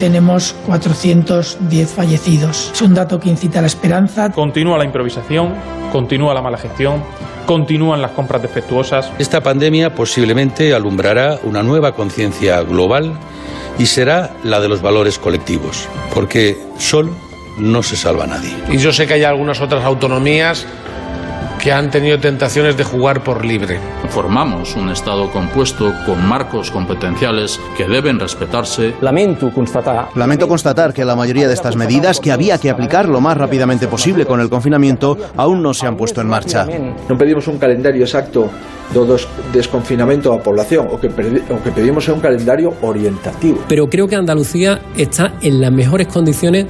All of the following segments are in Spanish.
tenemos 410 fallecidos. Es un dato que incita a la esperanza. Continúa la improvisación, continúa la mala gestión, continúan las compras defectuosas. Esta pandemia posiblemente alumbrará una nueva conciencia global y será la de los valores colectivos, porque solo no se salva nadie. Y yo sé que hay algunas otras autonomías que han tenido tentaciones de jugar por libre. Formamos un Estado compuesto con marcos competenciales que deben respetarse. Lamento constatar. Lamento constatar que la mayoría de estas medidas que había que aplicar lo más rápidamente posible con el confinamiento aún no se han puesto en marcha. No pedimos un calendario exacto de desconfinamiento a la población, o que, o que pedimos un calendario orientativo. Pero creo que Andalucía está en las mejores condiciones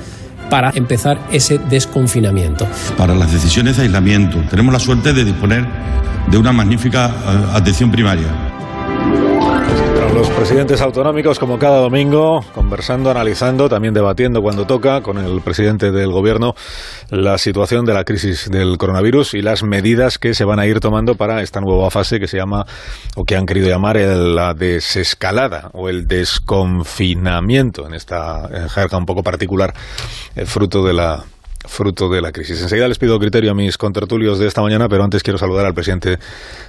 para empezar ese desconfinamiento. Para las decisiones de aislamiento, tenemos la suerte de disponer de una magnífica eh, atención primaria los presidentes autonómicos, como cada domingo, conversando, analizando, también debatiendo cuando toca con el presidente del gobierno la situación de la crisis del coronavirus y las medidas que se van a ir tomando para esta nueva fase que se llama, o que han querido llamar, la desescalada o el desconfinamiento. En esta jerga un poco particular, eh, fruto de la fruto de la crisis. Enseguida les pido criterio a mis contertulios de esta mañana, pero antes quiero saludar al presidente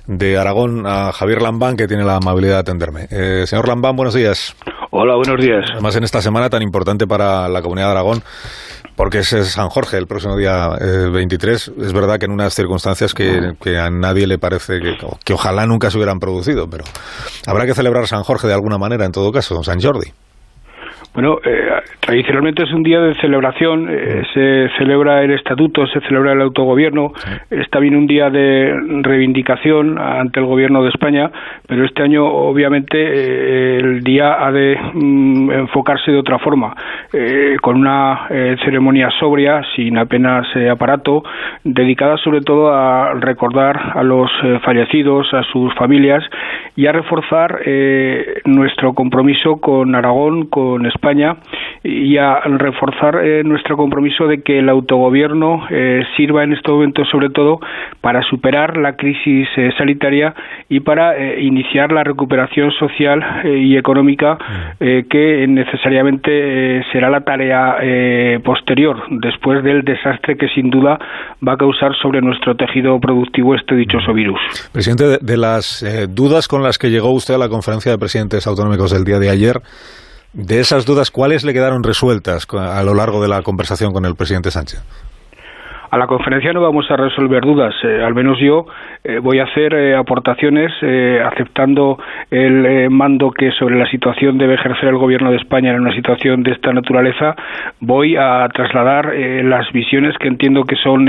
de Aragón, a Javier Lambán, que tiene la amabilidad de atenderme. Eh, señor Lambán, buenos días. Hola, buenos días. Además, en esta semana tan importante para la comunidad de Aragón, porque es San Jorge el próximo día 23. Eh, es verdad que en unas circunstancias que, a nadie le parece que, que ojalá nunca se hubieran producido, pero habrá que celebrar San Jorge de alguna manera en todo caso, San Jordi. Bueno, eh, tradicionalmente es un día de celebración, eh, se celebra el estatuto, se celebra el autogobierno, es también un día de reivindicación ante el gobierno de España, pero este año obviamente eh, el día ha de mm, enfocarse de otra forma, con una ceremonia sobria, sin apenas aparato, dedicada sobre todo a recordar a los fallecidos, a sus familias y a reforzar nuestro compromiso con Aragón, con España España y a reforzar eh, nuestro compromiso de que el autogobierno eh, sirva en este momento sobre todo para superar la crisis eh, sanitaria y para iniciar la recuperación social y económica que necesariamente será la tarea posterior después del desastre que sin duda va a causar sobre nuestro tejido productivo este dichoso virus. Presidente, de las dudas con las que llegó usted a la conferencia de presidentes autonómicos del día de ayer, de esas dudas, ¿cuáles le quedaron resueltas a lo largo de la conversación con el presidente Sánchez? A la conferencia no vamos a resolver dudas, eh, al menos yo eh, voy a hacer eh, aportaciones aceptando el mando que sobre la situación debe ejercer el Gobierno de España en una situación de esta naturaleza. Voy a trasladar las visiones que entiendo que son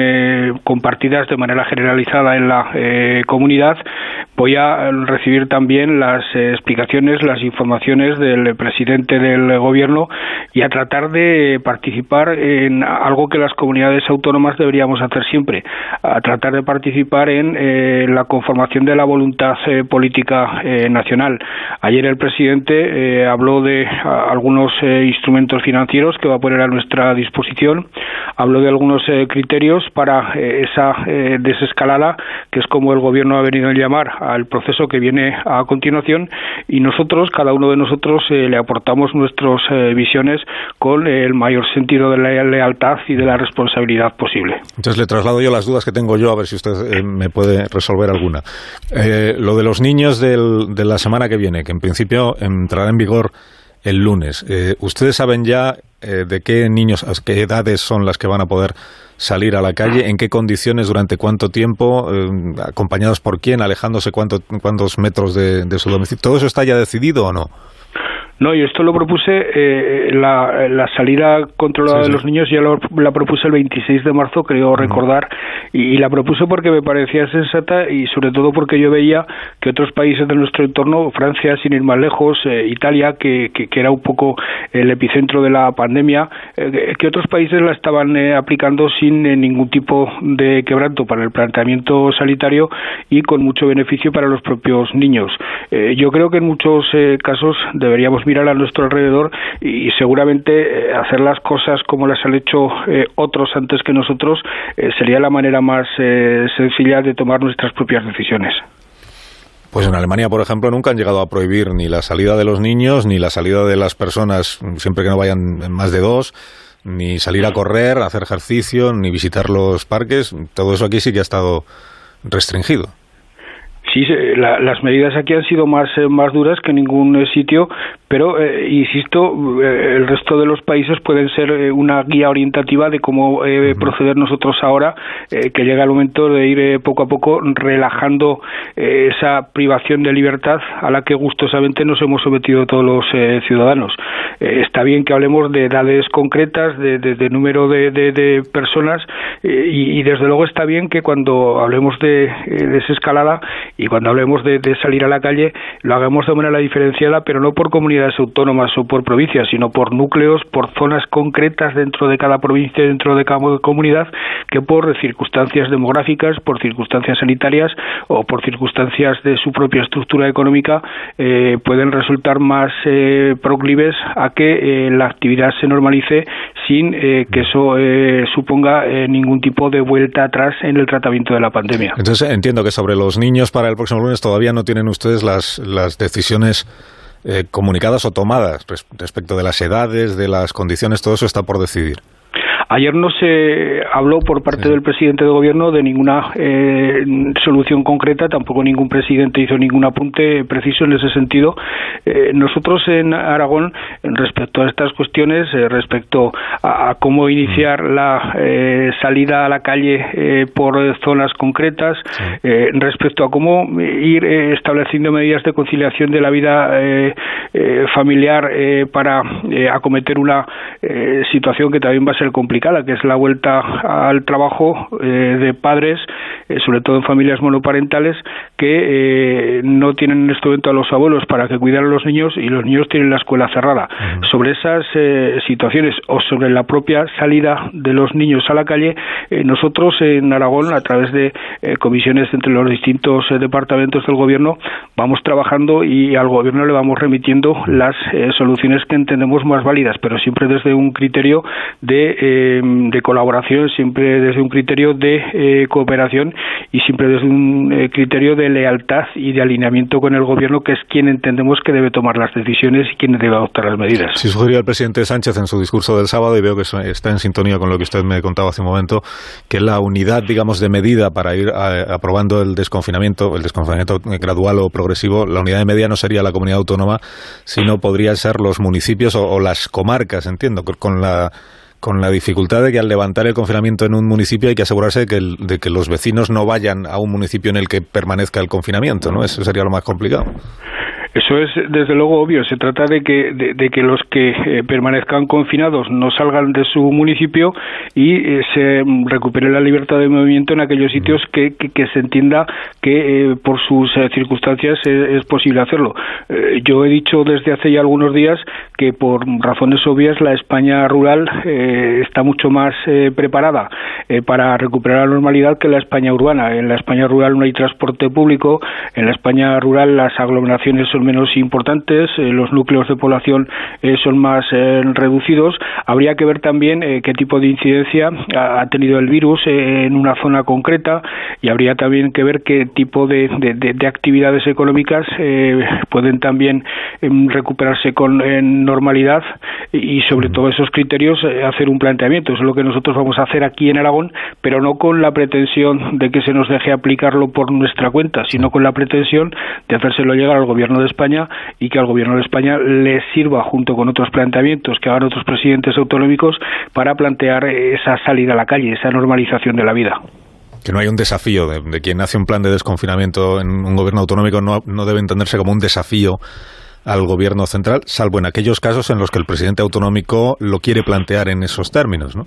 compartidas de manera generalizada en la comunidad. Voy a recibir también las explicaciones, las informaciones del presidente del Gobierno y a tratar de participar en algo que las comunidades autónomas deben deberíamos hacer siempre, a tratar de participar en eh, la conformación de la voluntad eh, política eh, nacional. Ayer el presidente habló de algunos instrumentos financieros que va a poner a nuestra disposición, habló de algunos criterios para esa desescalada, que es como el gobierno ha venido a llamar al proceso que viene a continuación, y nosotros, cada uno de nosotros, le aportamos nuestras visiones con el mayor sentido de la lealtad y de la responsabilidad posible. Entonces le traslado yo las dudas que tengo yo, a ver si usted eh, me puede resolver alguna. Eh, lo de los niños de la semana que viene, que en principio entrará en vigor el lunes. Eh, ¿Ustedes saben ya de qué niños, qué edades son las que van a poder salir a la calle? ¿En qué condiciones, durante cuánto tiempo? ¿Acompañados por quién? ¿Alejándose cuántos metros de, de su domicilio? ¿Todo eso está ya decidido o no? No, y esto lo propuse, eh, la, salida controlada de los niños ya la propuse el 26 de marzo, creo recordar, y, la propuse porque me parecía sensata y sobre todo porque yo veía que otros países de nuestro entorno, Francia sin ir más lejos, eh, Italia, que, que, era un poco el epicentro de la pandemia, eh, que otros países la estaban aplicando sin ningún tipo de quebranto para el planteamiento sanitario y con mucho beneficio para los propios niños. yo creo que en muchos casos deberíamos mirar a nuestro alrededor y seguramente eh, hacer las cosas como las han hecho eh, otros antes que nosotros eh, sería la manera más sencilla de tomar nuestras propias decisiones. Pues en Alemania, por ejemplo, nunca han llegado a prohibir ni la salida de los niños, ni la salida de las personas, siempre que no vayan más de dos, ni salir a correr, hacer ejercicio, ni visitar los parques. Todo eso aquí sí que ha estado restringido. Sí, las medidas aquí han sido más, eh, más duras que en ningún eh, sitio, pero eh, insisto, el resto de los países pueden ser una guía orientativa de cómo proceder nosotros ahora, que llega el momento de ir poco a poco relajando esa privación de libertad a la que gustosamente nos hemos sometido todos los ciudadanos. está bien que hablemos de edades concretas, de, número de, personas, y, desde luego está bien que cuando hablemos de desescalada y cuando hablemos de, salir a la calle lo hagamos de manera diferenciada, pero no por comunidades autónomas o por provincias, sino por núcleos, por zonas concretas dentro de cada provincia, dentro de cada comunidad, que por circunstancias demográficas, por circunstancias sanitarias o por circunstancias de su propia estructura económica eh, pueden resultar más eh, proclives a que eh, la actividad se normalice sin que eso suponga ningún tipo de vuelta atrás en el tratamiento de la pandemia. Entonces entiendo que sobre los niños para el próximo lunes todavía no tienen ustedes las, las decisiones eh, comunicadas o tomadas respecto de las edades, de las condiciones, todo eso está por decidir. Ayer no se habló por parte del presidente de gobierno de ninguna eh, solución concreta, tampoco ningún presidente hizo ningún apunte preciso en ese sentido. Eh, nosotros en Aragón, respecto a estas cuestiones, eh, respecto a, cómo iniciar la salida a la calle por zonas concretas, respecto a cómo ir estableciendo medidas de conciliación de la vida familiar para acometer una situación que también va a ser complicada que es la vuelta al trabajo eh, de padres, eh, sobre todo en familias monoparentales, que eh, no tienen en este momento a los abuelos para que cuidaran a los niños y los niños tienen la escuela cerrada. Sobre esas situaciones o sobre la propia salida de los niños a la calle, nosotros en Aragón, a través de comisiones entre los distintos departamentos del gobierno, vamos trabajando y al gobierno le vamos remitiendo las soluciones que entendemos más válidas, pero siempre desde un criterio de de, colaboración, siempre desde un criterio de eh, cooperación y siempre desde un eh, criterio de lealtad y de alineamiento con el gobierno, que es quien entendemos que debe tomar las decisiones y quien debe adoptar las medidas. Sí, sugirió el presidente Sánchez en su discurso del sábado, y veo que está en sintonía con lo que usted me contaba hace un momento, que la unidad, digamos, de medida para ir eh, aprobando el desconfinamiento, el desconfinamiento gradual o progresivo, la unidad de medida no sería la comunidad autónoma, sino podrían ser los municipios o, o las comarcas, entiendo, con la con la dificultad de que al levantar el confinamiento en un municipio hay que asegurarse de que, que los vecinos no vayan a un municipio en el que permanezca el confinamiento, ¿no? Eso sería lo más complicado. Eso es desde luego obvio. Se trata de que, de, que los que eh, permanezcan confinados no salgan de su municipio y eh, se recupere la libertad de movimiento en aquellos sitios que, que, se entienda que eh, por sus circunstancias es, posible hacerlo. yo he dicho desde hace ya algunos días que por razones obvias la España rural está mucho más preparada para recuperar la normalidad que la España urbana. En la España rural no hay transporte público, en la España rural las aglomeraciones son menos importantes, eh, los núcleos de población eh, son más eh, reducidos. Habría que ver también qué tipo de incidencia ha, tenido el virus en una zona concreta y habría también que ver qué tipo de, actividades económicas pueden también em, recuperarse con normalidad y sobre todo esos criterios hacer un planteamiento. Eso es lo que nosotros vamos a hacer aquí en Aragón, pero no con la pretensión de que se nos deje aplicarlo por nuestra cuenta, sino con la pretensión de hacérselo llegar al gobierno de España y que al Gobierno de España le sirva, junto con otros planteamientos que hagan otros presidentes autonómicos, para plantear esa salida a la calle, esa normalización de la vida que no hay un desafío de, quien hace un plan de desconfinamiento en un gobierno autonómico no, no debe entenderse como un desafío al gobierno central, salvo en aquellos casos en los que el presidente autonómico lo quiere plantear en esos términos, ¿no?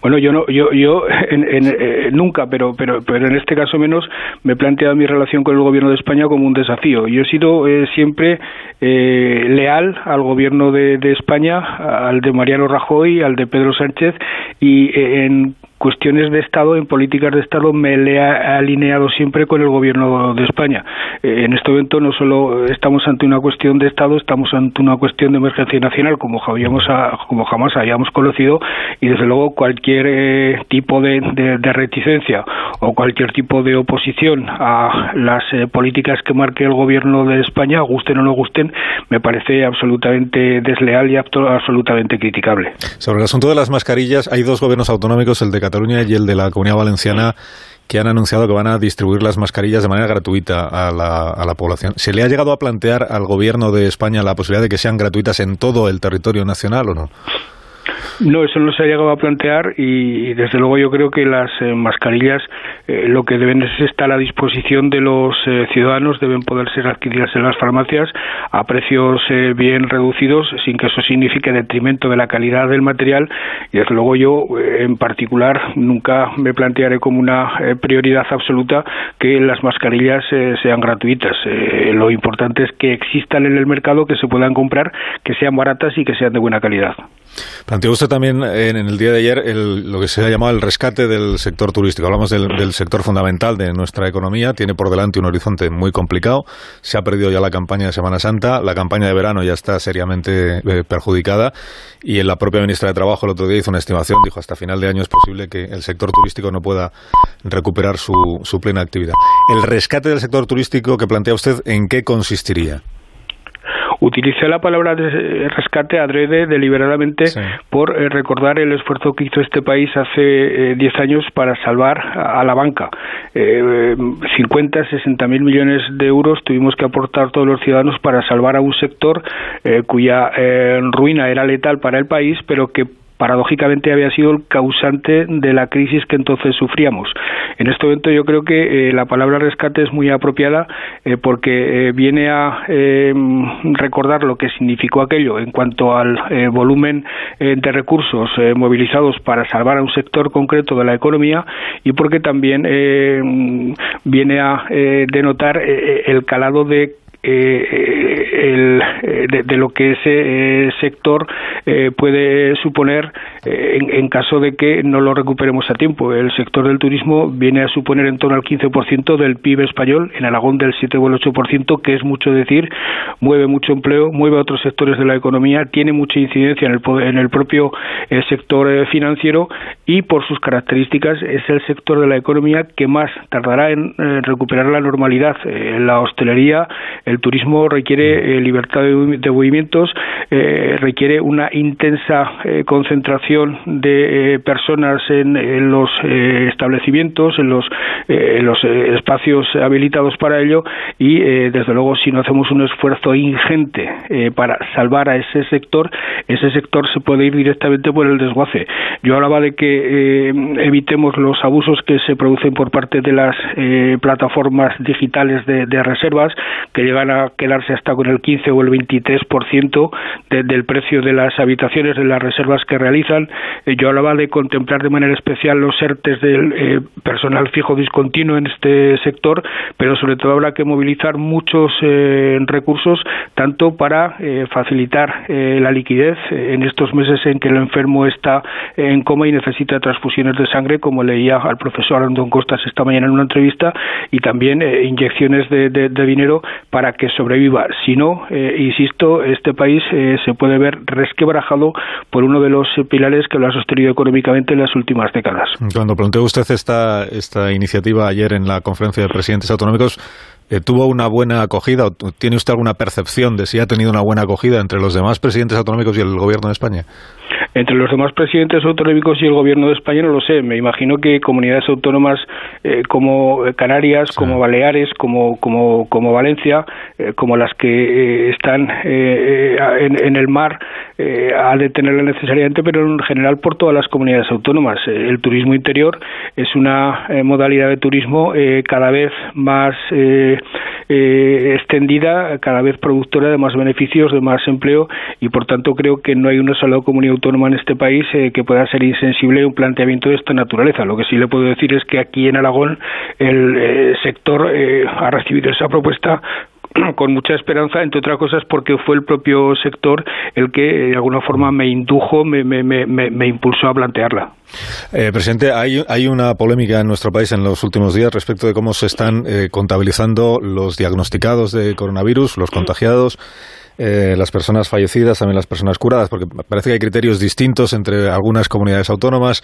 Bueno, yo no, yo, yo eh, nunca, pero, pero, pero en este caso menos me he planteado mi relación con el gobierno de España como un desafío. Yo he sido eh, siempre eh, leal al gobierno de, de, España, al de Mariano Rajoy, al de Pedro Sánchez y en cuestiones de Estado, en políticas de Estado, me le he alineado siempre con el Gobierno de España. Eh, en este momento no solo estamos ante una cuestión de Estado, estamos ante una cuestión de emergencia nacional, como, jamás habíamos conocido, y desde luego cualquier eh, tipo de, reticencia o cualquier tipo de oposición a las eh, políticas que marque el Gobierno de España, gusten o no gusten, me parece absolutamente desleal y absolutamente criticable. Sobre el asunto de las mascarillas, hay dos gobiernos autonómicos, el de Cataluña y el de la Comunidad Valenciana, que han anunciado que van a distribuir las mascarillas de manera gratuita a la, a la, población. ¿Se le ha llegado a plantear al gobierno de España la posibilidad de que sean gratuitas en todo el territorio nacional o no? No, eso no se ha llegado a plantear y, desde luego yo creo que las eh, mascarillas eh, lo que deben es estar a disposición de los eh, ciudadanos, deben poder ser adquiridas en las farmacias a precios bien reducidos sin que eso signifique detrimento de la calidad del material y desde luego yo en particular nunca me plantearé como una prioridad absoluta que las mascarillas sean gratuitas. lo importante es que existan en el mercado, que se puedan comprar, que sean baratas y que sean de buena calidad. Planteó usted también en, el día de ayer lo que se ha llamado el rescate del sector turístico. Hablamos del, sector fundamental de nuestra economía. Tiene por delante un horizonte muy complicado. Se ha perdido ya la campaña de Semana Santa. La campaña de verano ya está seriamente eh, perjudicada. Y en la propia ministra de Trabajo el otro día hizo una estimación. Dijo hasta final de año es posible que el sector turístico no pueda recuperar su plena actividad. El rescate del sector turístico que plantea usted, ¿en qué consistiría? Utilicé la palabra de rescate adrede deliberadamente por eh, recordar el esfuerzo que hizo este país hace 10 eh, años para salvar a, la banca. Eh, 50, 60 mil millones de euros tuvimos que aportar todos los ciudadanos para salvar a un sector eh, cuya ruina era letal para el país, pero que paradójicamente había sido el causante de la crisis que entonces sufríamos. En este momento yo creo que eh, la palabra rescate es muy apropiada eh, porque eh, viene a recordar lo que significó aquello en cuanto al volumen de recursos movilizados para salvar a un sector concreto de la economía y porque también viene a denotar el calado de el, de, lo que ese sector puede suponer en, caso de que no lo recuperemos a tiempo. El sector del turismo viene a suponer en torno al 15% del PIB español, en Aragón del 7 o el 8%, que es mucho decir, mueve mucho empleo, mueve a otros sectores de la economía, tiene mucha incidencia en el, en el propio eh, sector eh, financiero y por sus características es el sector de la economía que más tardará en recuperar la normalidad. Eh, la hostelería, el turismo requiere libertad de, movimientos, requiere una intensa concentración de personas en, los establecimientos, en los, los espacios habilitados para ello y desde luego si no hacemos un esfuerzo ingente para salvar a ese sector, ese sector se puede ir directamente por el desguace. Yo hablaba de que eh, evitemos los abusos que se producen por parte de las eh, plataformas digitales de, reservas, que llegan a quedarse hasta con el 15 o el 23% del precio de las habitaciones, de las reservas que realizan. Eh, yo hablaba de contemplar de manera especial los ERTES del personal fijo discontinuo en este sector, pero sobre todo habrá que movilizar muchos recursos, tanto para facilitar la liquidez en estos meses en que el enfermo está en coma y necesita transfusiones de sangre, como leía al profesor Andón Costas esta mañana en una entrevista, y también eh, inyecciones de, dinero para que sobreviva. Si no, eh, insisto, este país eh, se puede ver resquebrajado por uno de los pilares que lo ha sostenido económicamente en las últimas décadas. Cuando planteó usted esta, esta iniciativa ayer en la conferencia de presidentes autonómicos, ¿Tuvo una buena acogida? ¿Tiene usted alguna percepción de si ha tenido una buena acogida entre los demás presidentes autonómicos y el gobierno de España? Entre los demás presidentes autonómicos y el gobierno de España no lo sé. Me imagino que comunidades autónomas eh, como Canarias, como Baleares, como, como, como Valencia, eh, como las que eh, están en, el mar, ha de tenerla necesariamente, pero en general por todas las comunidades autónomas. el turismo interior es una modalidad de turismo cada vez más extendida, cada vez productora de más beneficios, de más empleo y por tanto creo que no hay una sola comunidad autónoma en este país eh, que pueda ser insensible a un planteamiento de esta naturaleza. Lo que sí le puedo decir es que aquí en Aragón el eh, sector eh, ha recibido esa propuesta con mucha esperanza, entre otras cosas porque fue el propio sector el que de alguna forma me indujo, me, me, me, me impulsó a plantearla. Eh, presidente, hay, hay, una polémica en nuestro país en los últimos días respecto de cómo se están eh, contabilizando los diagnosticados de coronavirus, los contagiados. Eh, las personas fallecidas, también las personas curadas, porque parece que hay criterios distintos entre algunas comunidades autónomas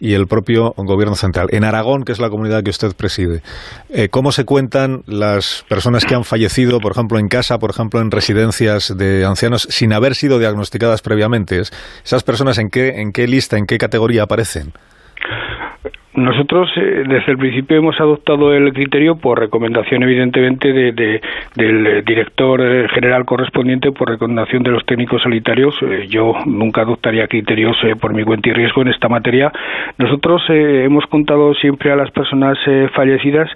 y el propio gobierno central. En Aragón, que es la comunidad que usted preside, eh, ¿cómo se cuentan las personas que han fallecido, por ejemplo, en casa, por ejemplo, en residencias de ancianos, sin haber sido diagnosticadas previamente? ¿Esas personas en qué, en qué lista, en qué categoría aparecen? Nosotros eh, desde el principio hemos adoptado el criterio por recomendación evidentemente de, del director eh, general correspondiente, por recomendación de los técnicos sanitarios. Eh, yo nunca adoptaría criterios por mi cuenta y riesgo en esta materia. Nosotros hemos contado siempre a las personas fallecidas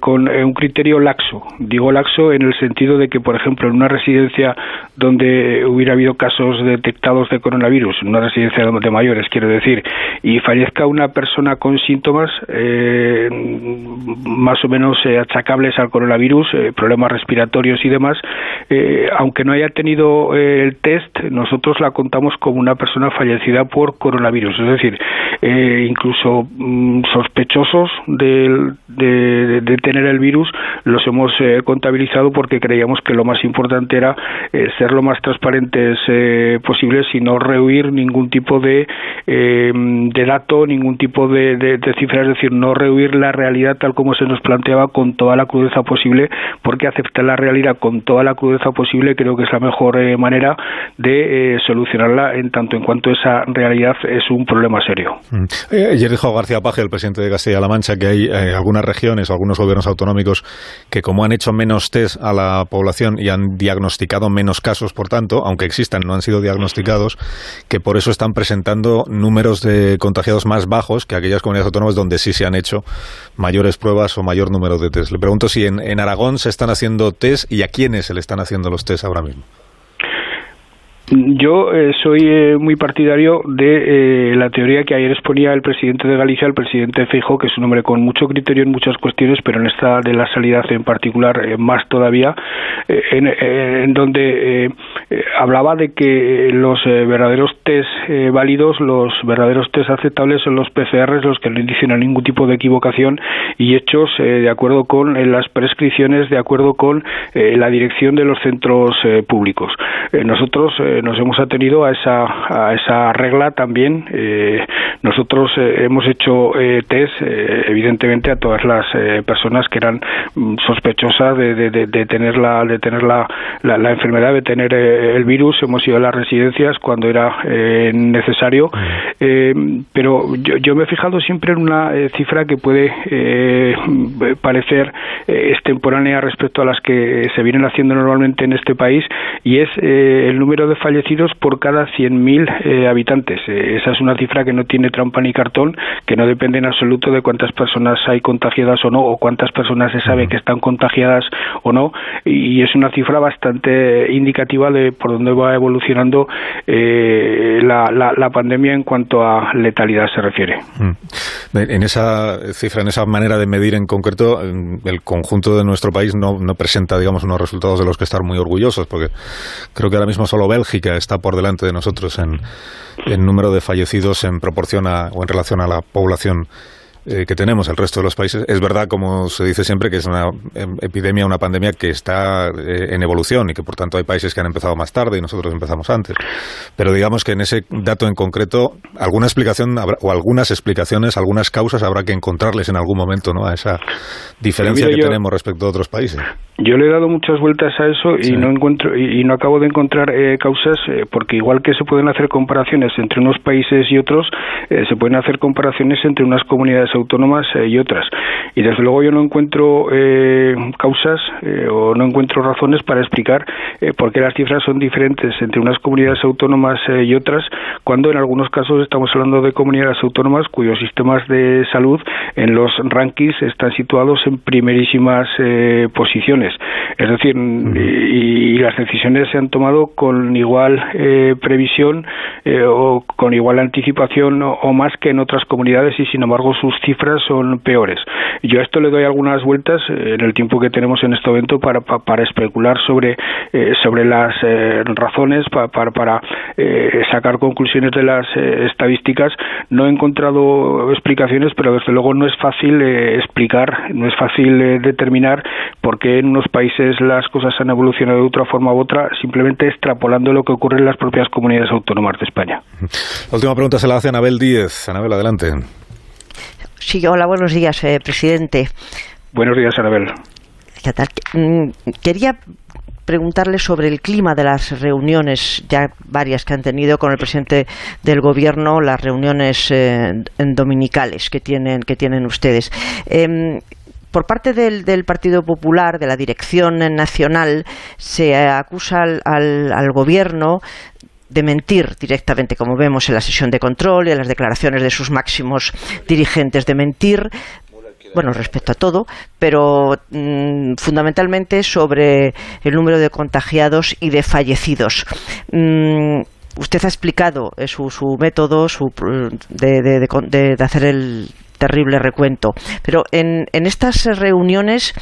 con un criterio laxo. Digo laxo en el sentido de que, por ejemplo, en una residencia donde hubiera habido casos detectados de coronavirus, en una residencia de mayores, quiero decir, y fallezca una persona con síntomas eh, más o menos eh, achacables al coronavirus, eh, problemas respiratorios y demás, aunque no haya tenido el test, nosotros la contamos como una persona fallecida por coronavirus. Es decir, incluso mm, sospechosos de, de, tener el virus los hemos contabilizado porque creíamos que lo más importante era ser lo más transparentes posibles y no rehuir ningún tipo de, de dato, ningún tipo de de, cifras, es decir, no rehuir la realidad tal como se nos planteaba con toda la crudeza posible, porque aceptar la realidad con toda la crudeza posible creo que es la mejor eh, manera de eh, solucionarla en tanto en cuanto esa realidad es un problema serio. Mm. Eh, ayer dijo García Paje, el presidente de Castilla-La Mancha, que hay algunas regiones algunos gobiernos autonómicos que como han hecho menos test a la población y han diagnosticado menos casos, por tanto, aunque existan, no han sido diagnosticados, que por eso están presentando números de contagiados más bajos que aquellas comunidades autónomas donde sí se han hecho mayores pruebas o mayor número de test. Le pregunto si en, en Aragón se están haciendo test y a quiénes se le están haciendo los test ahora mismo. Yo eh, soy eh, muy partidario de eh, la teoría que ayer exponía el presidente de Galicia, el presidente Feijóo, que es un hombre con mucho criterio en muchas cuestiones, pero en esta de la salida en particular más todavía, en, donde hablaba de que los verdaderos test válidos, los verdaderos test aceptables son los PCRs, los que no indicen a ningún tipo de equivocación y hechos de acuerdo con las prescripciones, de acuerdo con la dirección de los centros públicos. nosotros nos hemos atenido a esa, a esa regla también. Eh, nosotros eh, hemos hecho eh, test, evidentemente, a todas las personas que eran mm, sospechosas de, de, tener, la, de tener la, la, enfermedad, de tener el virus. Hemos ido a las residencias cuando era necesario. pero yo, yo, me he fijado siempre en una cifra que puede parecer extemporánea respecto a las que se vienen haciendo normalmente en este país y es el número de fallecidos por cada 100.000 eh, habitantes. Eh, esa es una cifra que no tiene trampa ni cartón, que no depende en absoluto de cuántas personas hay contagiadas o no, o cuántas personas se sabe que están contagiadas o no, y es una cifra bastante indicativa de por dónde va evolucionando eh, la, la, pandemia en cuanto a letalidad se refiere. Mm. En esa cifra, en esa manera de medir en concreto, el conjunto de nuestro país no, no presenta, digamos, unos resultados de los que estar muy orgullosos, porque creo que ahora mismo solo Bélgica está por delante de nosotros en, en número de fallecidos en proporción a, o en relación a la población eh, que tenemos el resto de los países. Es verdad, como se dice siempre, que es una em, epidemia, una pandemia que está eh, en evolución y que por tanto hay países que han empezado más tarde y nosotros empezamos antes. Pero digamos que en ese dato en concreto, alguna explicación o algunas explicaciones, algunas causas habrá que encontrarles en algún momento ¿no? a esa diferencia que tenemos respecto a otros países. Yo le he dado muchas vueltas a eso y no encuentro y, no acabo de encontrar eh, causas porque igual que se pueden hacer comparaciones entre unos países y otros, se pueden hacer comparaciones entre unas comunidades autónomas eh, y otras. Y desde luego yo no encuentro eh, causas eh, o no encuentro razones para explicar por qué las cifras son diferentes entre unas comunidades autónomas y otras, cuando en algunos casos estamos hablando de comunidades autónomas cuyos sistemas de salud en los rankings están situados en primerísimas posiciones decisiones. Es decir, y, las decisiones se han tomado con igual eh, previsión eh, o con igual anticipación o, más que en otras comunidades y sin embargo sus cifras son peores. Yo a esto le doy algunas vueltas en el tiempo que tenemos en este momento para, para, especular sobre, sobre las razones, para, para, sacar conclusiones de las estadísticas. No he encontrado explicaciones, pero desde luego no es fácil explicar, no es fácil determinar por qué en unos países las cosas han evolucionado de otra forma u otra, simplemente extrapolando lo que ocurre en las propias comunidades autónomas de España. La última pregunta se la hace Anabel Díez. Anabel, adelante. Sí, hola, buenos días, eh, presidente. Buenos días, Anabel. ¿Qué tal? Mm, quería preguntarle sobre el clima de las reuniones, ya varias que han tenido con el presidente del gobierno, las reuniones eh, dominicales que tienen, que tienen ustedes. Em, por parte del, Partido Popular, de la Dirección Nacional, se acusa al, Gobierno de mentir directamente, como vemos en la sesión de control y en las declaraciones de sus máximos dirigentes, de mentir bueno, respecto a todo, pero mm, fundamentalmente sobre el número de contagiados y de fallecidos. Mm, usted ha explicado eh, su, su método su, de hacer el terrible recuento. Pero en, en estas reuniones,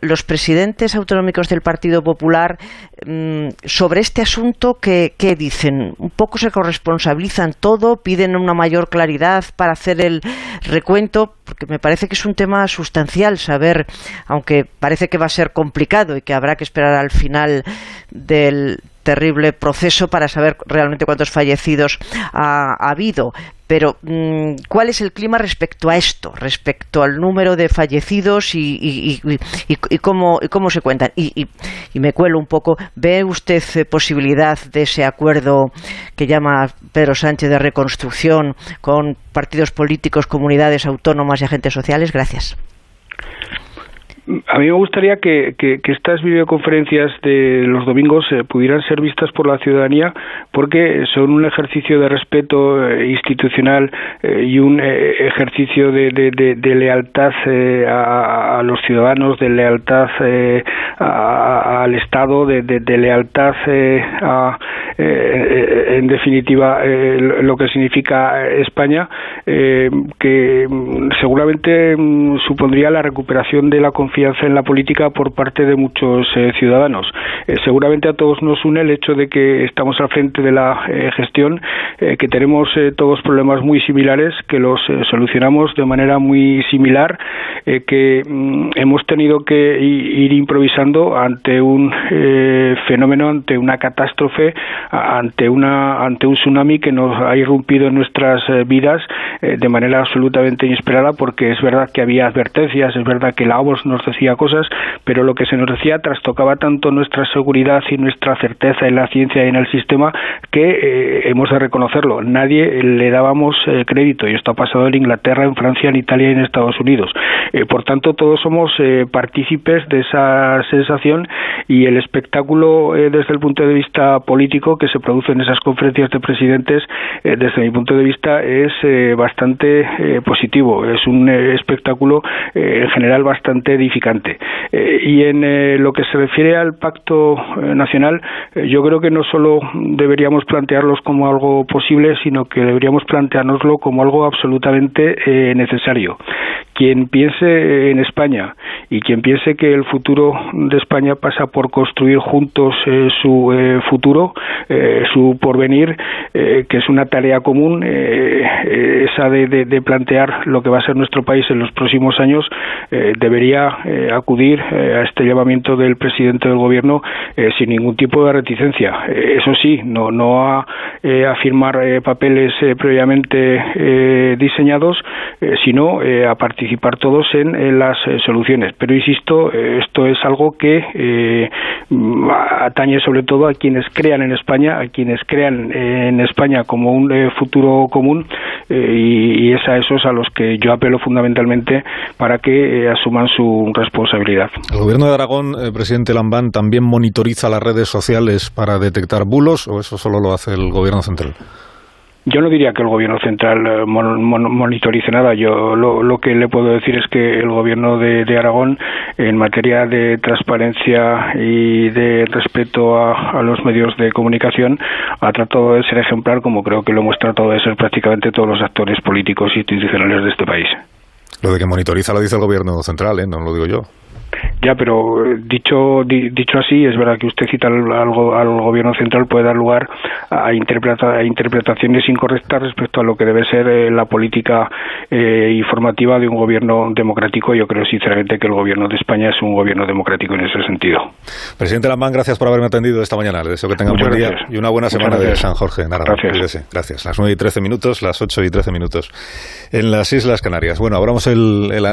los presidentes autonómicos del Partido Popular mm, sobre este asunto, ¿qué, dicen? Un poco se corresponsabilizan todo, piden una mayor claridad para hacer el recuento, porque me parece que es un tema sustancial saber, aunque parece que va a ser complicado y que habrá que esperar al final del terrible proceso para saber realmente cuántos fallecidos ha, habido. Pero, mm, ¿cuál es el clima respecto a esto, respecto al número de fallecidos y, cómo, cómo, se cuentan? Y, me cuelo un poco, ¿ve usted eh, posibilidad de ese acuerdo que llama Pedro Sánchez de reconstrucción con partidos políticos, comunidades autónomas y agentes sociales? Gracias. A mí me gustaría que, estas videoconferencias de los domingos eh, pudieran ser vistas por la ciudadanía porque son un ejercicio de respeto eh, institucional eh, y un ejercicio de, lealtad a, los ciudadanos, de lealtad al Estado, de, lealtad a, en definitiva, lo que significa España, que mm, seguramente mm, supondría la recuperación de la confianza confianza en la política por parte de muchos eh, ciudadanos. Eh, seguramente a todos nos une el hecho de que estamos al frente de la eh, gestión, que tenemos todos problemas muy similares, que los solucionamos de manera muy similar, que mm, hemos tenido que ir improvisando ante un fenómeno, ante una catástrofe, ante una ante un tsunami que nos ha irrumpido en nuestras vidas de manera absolutamente inesperada, porque es verdad que había advertencias, es verdad que la OMS nos decía cosas, pero lo que se nos decía trastocaba tanto nuestra seguridad y nuestra certeza en la ciencia y en el sistema que eh, hemos de reconocerlo. Nadie le dábamos eh, crédito y esto ha pasado en Inglaterra, en Francia, en Italia y en Estados Unidos. Eh, por tanto, todos somos partícipes de esa sensación y el espectáculo desde el punto de vista político que se produce en esas conferencias de presidentes, desde mi punto de vista, es bastante positivo. Es un espectáculo en general bastante Eh, y en eh, lo que se refiere al pacto eh, nacional, yo creo que no solo deberíamos plantearlos como algo posible, sino que deberíamos planteárnoslo como algo absolutamente necesario. Quien piense en España y quien piense que el futuro de España pasa por construir juntos su futuro, su porvenir, que es una tarea común, esa de, plantear lo que va a ser nuestro país en los próximos años, debería eh, acudir eh, a este llamamiento del presidente del gobierno eh, sin ningún tipo de reticencia. eso sí, no, no a, a firmar papeles previamente diseñados, sino a participar todos en, las soluciones. Pero insisto, esto es algo que atañe sobre todo a quienes crean en España, a quienes crean en España como un futuro común y, es a esos a los que yo apelo fundamentalmente para que asuman su responsabilidad. ¿El gobierno de Aragón, eh, presidente Lambán, también monitoriza las redes sociales para detectar bulos o eso solo lo hace el gobierno central? Yo no diría que el gobierno central eh, monitorice nada. Yo lo, que le puedo decir es que el gobierno de, Aragón, en materia de transparencia y de respeto a, los medios de comunicación, ha tratado de ser ejemplar, como creo que lo hemos tratado de ser prácticamente todos los actores políticos e institucionales de este país. Lo de que monitoriza lo dice el gobierno central, ¿eh? no lo digo yo. Ya, pero eh, dicho dicho así, es verdad que usted cita al, al, gobierno central puede dar lugar a, interpreta, a, interpretaciones incorrectas respecto a lo que debe ser eh, la política eh, informativa de un gobierno democrático. Yo creo sinceramente que el gobierno de España es un gobierno democrático en ese sentido. Presidente Lamán, gracias por haberme atendido esta mañana. Les deseo que tengan un buen día y una buena semana de San Jorge en Gracias. Gracias. Las 9 y 13 minutos, las 8 y 13 minutos en las Islas Canarias. Bueno, abramos el, el análisis.